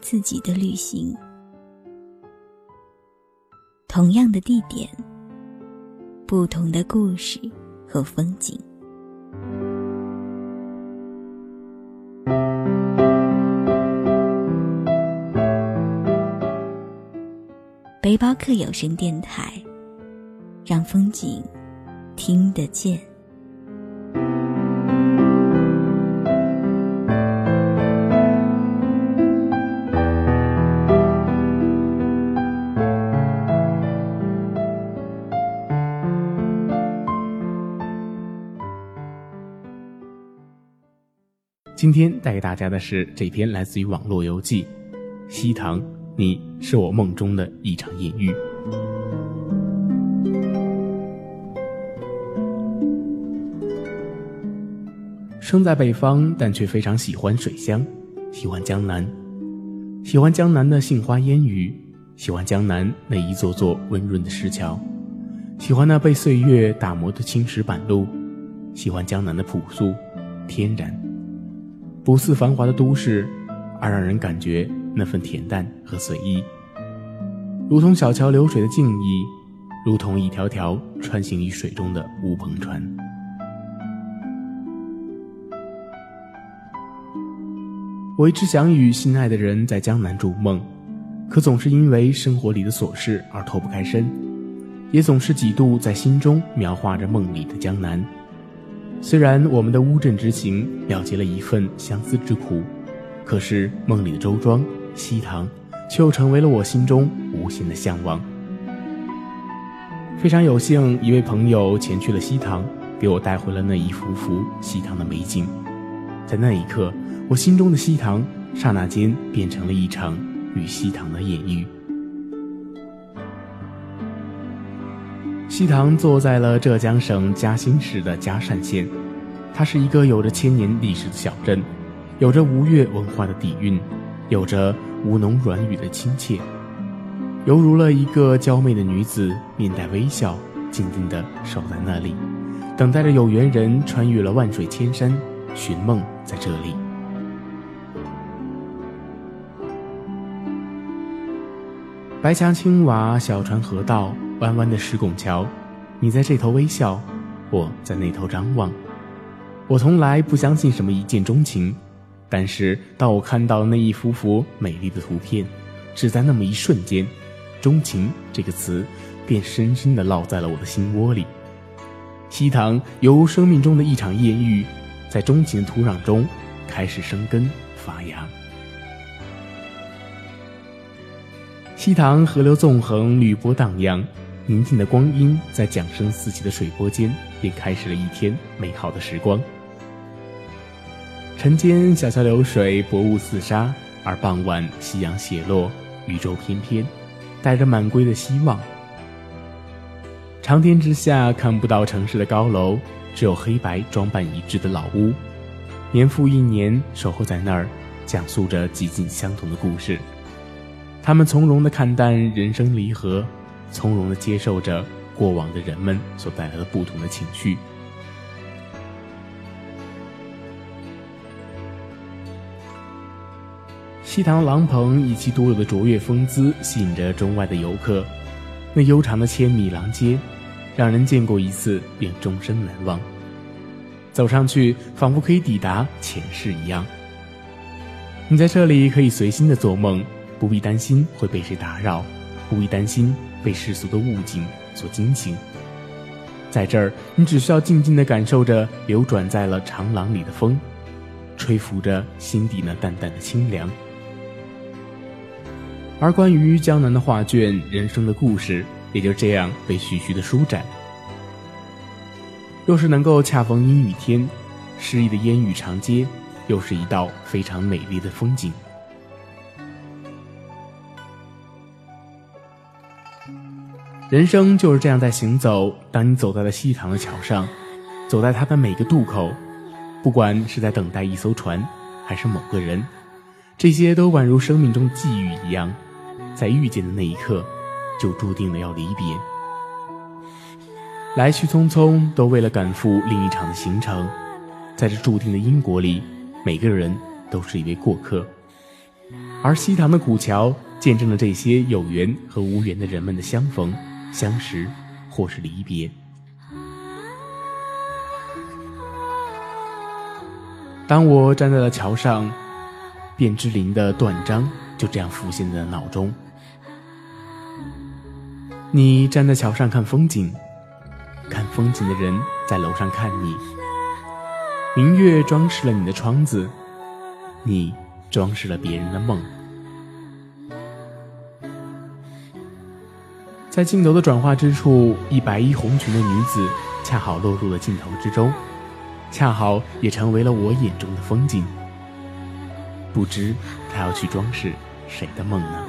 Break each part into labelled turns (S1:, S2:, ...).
S1: 自己的旅行，同样的地点，不同的故事和风景。背包客有声电台，让风景听得见。
S2: 今天带给大家的是这篇来自于网络游记，《西塘》，你是我梦中的一场艳遇。生在北方，但却非常喜欢水乡，喜欢江南，喜欢江南的杏花烟雨，喜欢江南那一座座温润的石桥，喜欢那被岁月打磨的青石板路，喜欢江南的朴素、天然。不似繁华的都市，而让人感觉那份恬淡和随意，如同小桥流水的静意，如同一条条穿行于水中的乌篷船。我一直想与心爱的人在江南筑梦，可总是因为生活里的琐事而脱不开身，也总是几度在心中描画着梦里的江南。虽然我们的乌镇之行了结了一份相思之苦，可是梦里的周庄西塘，却又成为了我心中无限的向往。非常有幸，一位朋友前去了西塘，给我带回了那一幅幅西塘的美景。在那一刻，我心中的西塘，刹那间变成了一场与西塘的艳遇。西塘坐在了浙江省嘉兴市的嘉善县，它是一个有着千年历史的小镇，有着吴越文化的底蕴，有着吴侬软语的亲切，犹如了一个娇媚的女子，面带微笑，静静地守在那里，等待着有缘人穿越了万水千山，寻梦在这里。白墙青瓦，小船河道。弯弯的石拱桥，你在这头微笑，我在那头张望。我从来不相信什么一见钟情，但是当我看到那一幅幅美丽的图片，只在那么一瞬间，钟情这个词便深深地烙在了我的心窝里。西塘犹如生命中的一场艳遇，在钟情的土壤中开始生根发芽。西塘河流纵横，绿波荡漾。宁静的光阴，在桨声四起的水波间，便开始了一天美好的时光。晨间小桥流水，薄雾四纱；而傍晚夕阳斜落，宇宙翩翩，带着满归的希望。长天之下，看不到城市的高楼，只有黑白装扮一致的老屋，年复一年守候在那儿，讲述着几近相同的故事。他们从容地看淡人生离合。从容地接受着过往的人们所带来的不同的情绪。西塘廊棚以其独有的卓越风姿吸引着中外的游客，那悠长的千米廊街，让人见过一次便终身难忘。走上去，仿佛可以抵达前世一样。你在这里可以随心的做梦，不必担心会被谁打扰，不必担心。被世俗的物境所惊醒，在这儿，你只需要静静地感受着流转在了长廊里的风，吹拂着心底那淡淡的清凉。而关于江南的画卷，人生的故事，也就这样被徐徐的舒展。若是能够恰逢阴雨天，诗意的烟雨长街，又是一道非常美丽的风景。人生就是这样在行走。当你走在了西塘的桥上，走在它的每个渡口，不管是在等待一艘船，还是某个人，这些都宛如生命中际遇一样，在遇见的那一刻，就注定了要离别。来去匆匆，都为了赶赴另一场的行程。在这注定的因果里，每个人都是一位过客。而西塘的古桥见证了这些有缘和无缘的人们的相逢、相识，或是离别。当我站在了桥上，卞之琳的断章就这样浮现在脑中。你站在桥上看风景，看风景的人在楼上看你。明月装饰了你的窗子，你。装饰了别人的梦，在镜头的转化之处，一白衣红裙的女子恰好落入了镜头之中，恰好也成为了我眼中的风景。不知她要去装饰谁的梦呢？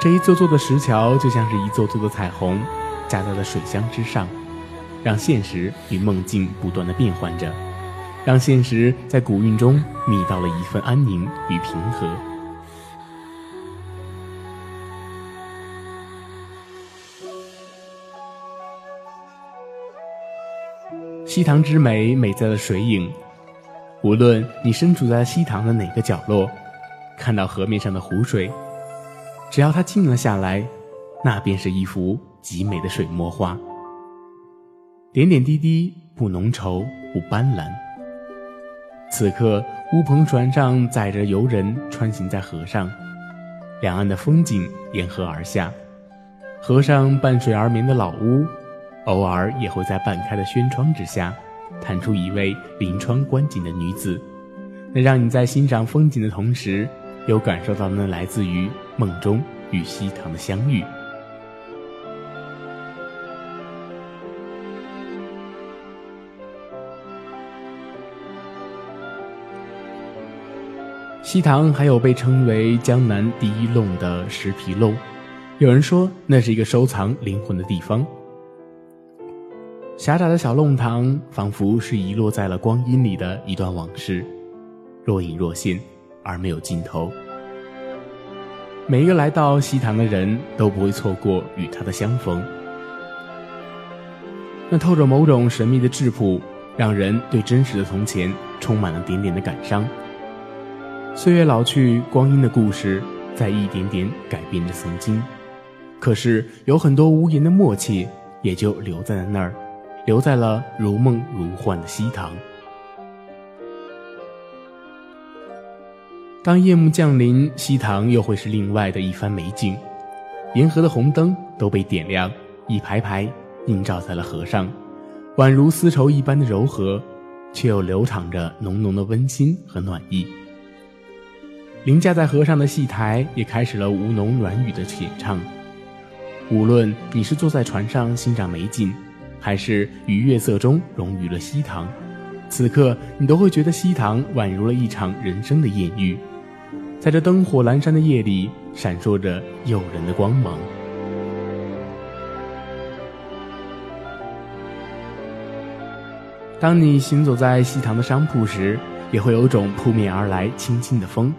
S2: 这一座座的石桥就像是一座座的彩虹，架在了水箱之上，让现实与梦境不断的变换着。让现实在古韵中觅到了一份安宁与平和。西塘之美，美在了水影。无论你身处在西塘的哪个角落，看到河面上的湖水，只要它静了下来，那便是一幅极美的水墨画。点点滴滴，不浓稠，不斑斓。此刻，乌篷船上载着游人穿行在河上，两岸的风景沿河而下。河上伴水而眠的老屋，偶尔也会在半开的轩窗之下，探出一位临窗观景的女子，能让你在欣赏风景的同时，又感受到那来自于梦中与西塘的相遇。西塘还有被称为江南第一弄的石皮弄，有人说那是一个收藏灵魂的地方。狭窄的小弄堂，仿佛是遗落在了光阴里的一段往事，若隐若现，而没有尽头。每一个来到西塘的人都不会错过与他的相逢。那透着某种神秘的质朴，让人对真实的从前充满了点点的感伤。岁月老去，光阴的故事在一点点改变着曾经。可是有很多无言的默契，也就留在了那儿，留在了如梦如幻的西塘。当夜幕降临，西塘又会是另外的一番美景。沿河的红灯都被点亮，一排排映照在了河上，宛如丝绸一般的柔和，却又流淌着浓浓的温馨和暖意。凌驾在河上的戏台也开始了吴侬软语的演唱。无论你是坐在船上欣赏美景，还是于月色中融于了西塘，此刻你都会觉得西塘宛如了一场人生的艳遇，在这灯火阑珊的夜里，闪烁着诱人的光芒。当你行走在西塘的商铺时，也会有种扑面而来轻轻的风。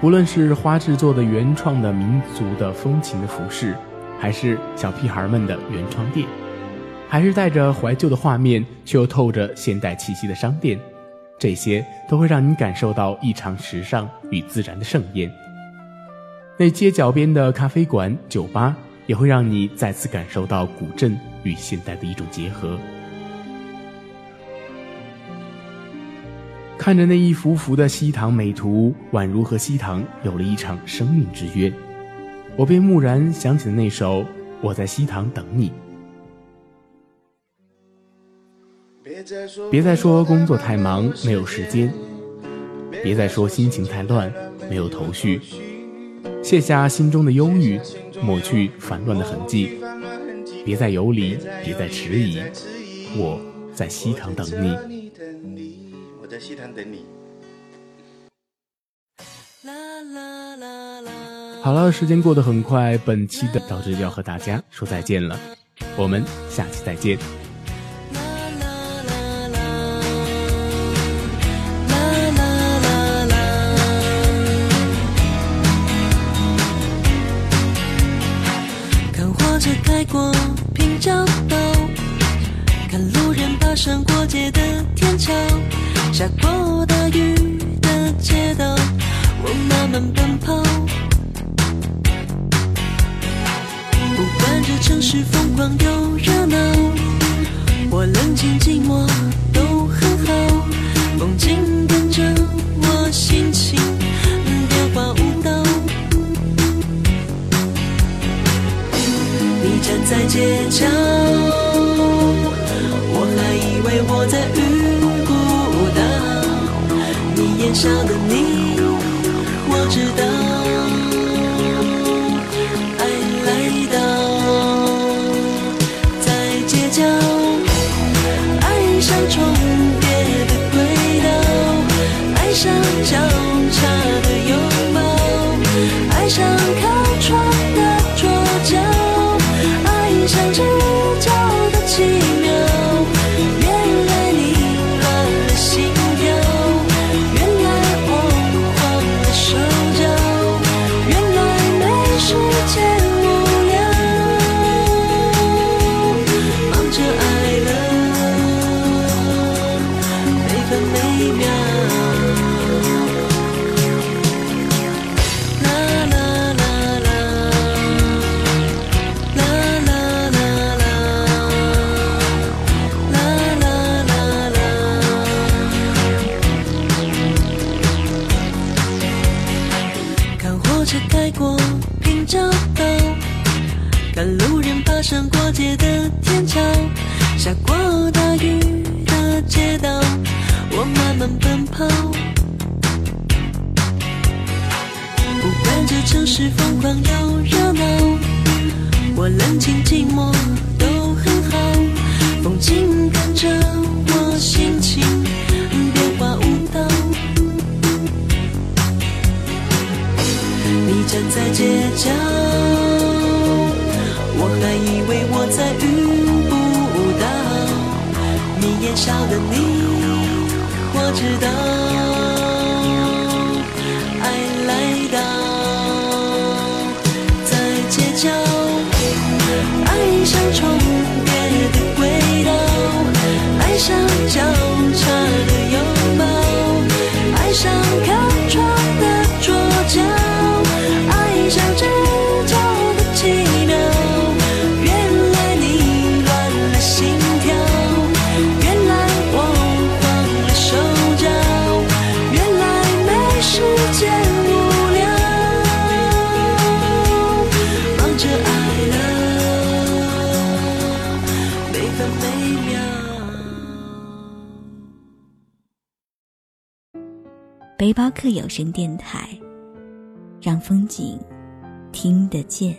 S2: 无论是花制作的原创的民族的风情的服饰，还是小屁孩们的原创店，还是带着怀旧的画面却又透着现代气息的商店，这些都会让你感受到一场时尚与自然的盛宴。那街角边的咖啡馆、酒吧，也会让你再次感受到古镇与现代的一种结合。看着那一幅幅的西塘美图，宛如和西塘有了一场生命之约，我便蓦然想起了那首《我在西塘等你》。别再说工作太忙没有时间，别再说心情太乱没有头绪，卸下心中的忧郁，抹去烦乱的痕迹，别再游离，别再迟疑，我在西塘等你。我在西塘等你。好了，时间过得很快，本期的到这就要和大家说再见了，我们下期再见。
S3: 下过大雨的街道，我慢慢奔跑。不管这城市疯狂又热闹，我冷静寂寞都很好。风景跟着我心情变化舞蹈。你站在街角，小的你，我知道。跑。不管这城市疯狂又热闹，我冷静寂寞都很好。风景跟着我心情变化舞蹈。你站在街角，我还以为我在遇不到你眼笑的你，直到。爱来到在街角，爱上重叠的轨道，爱上交
S1: 背包客有声电台，让风景听得见。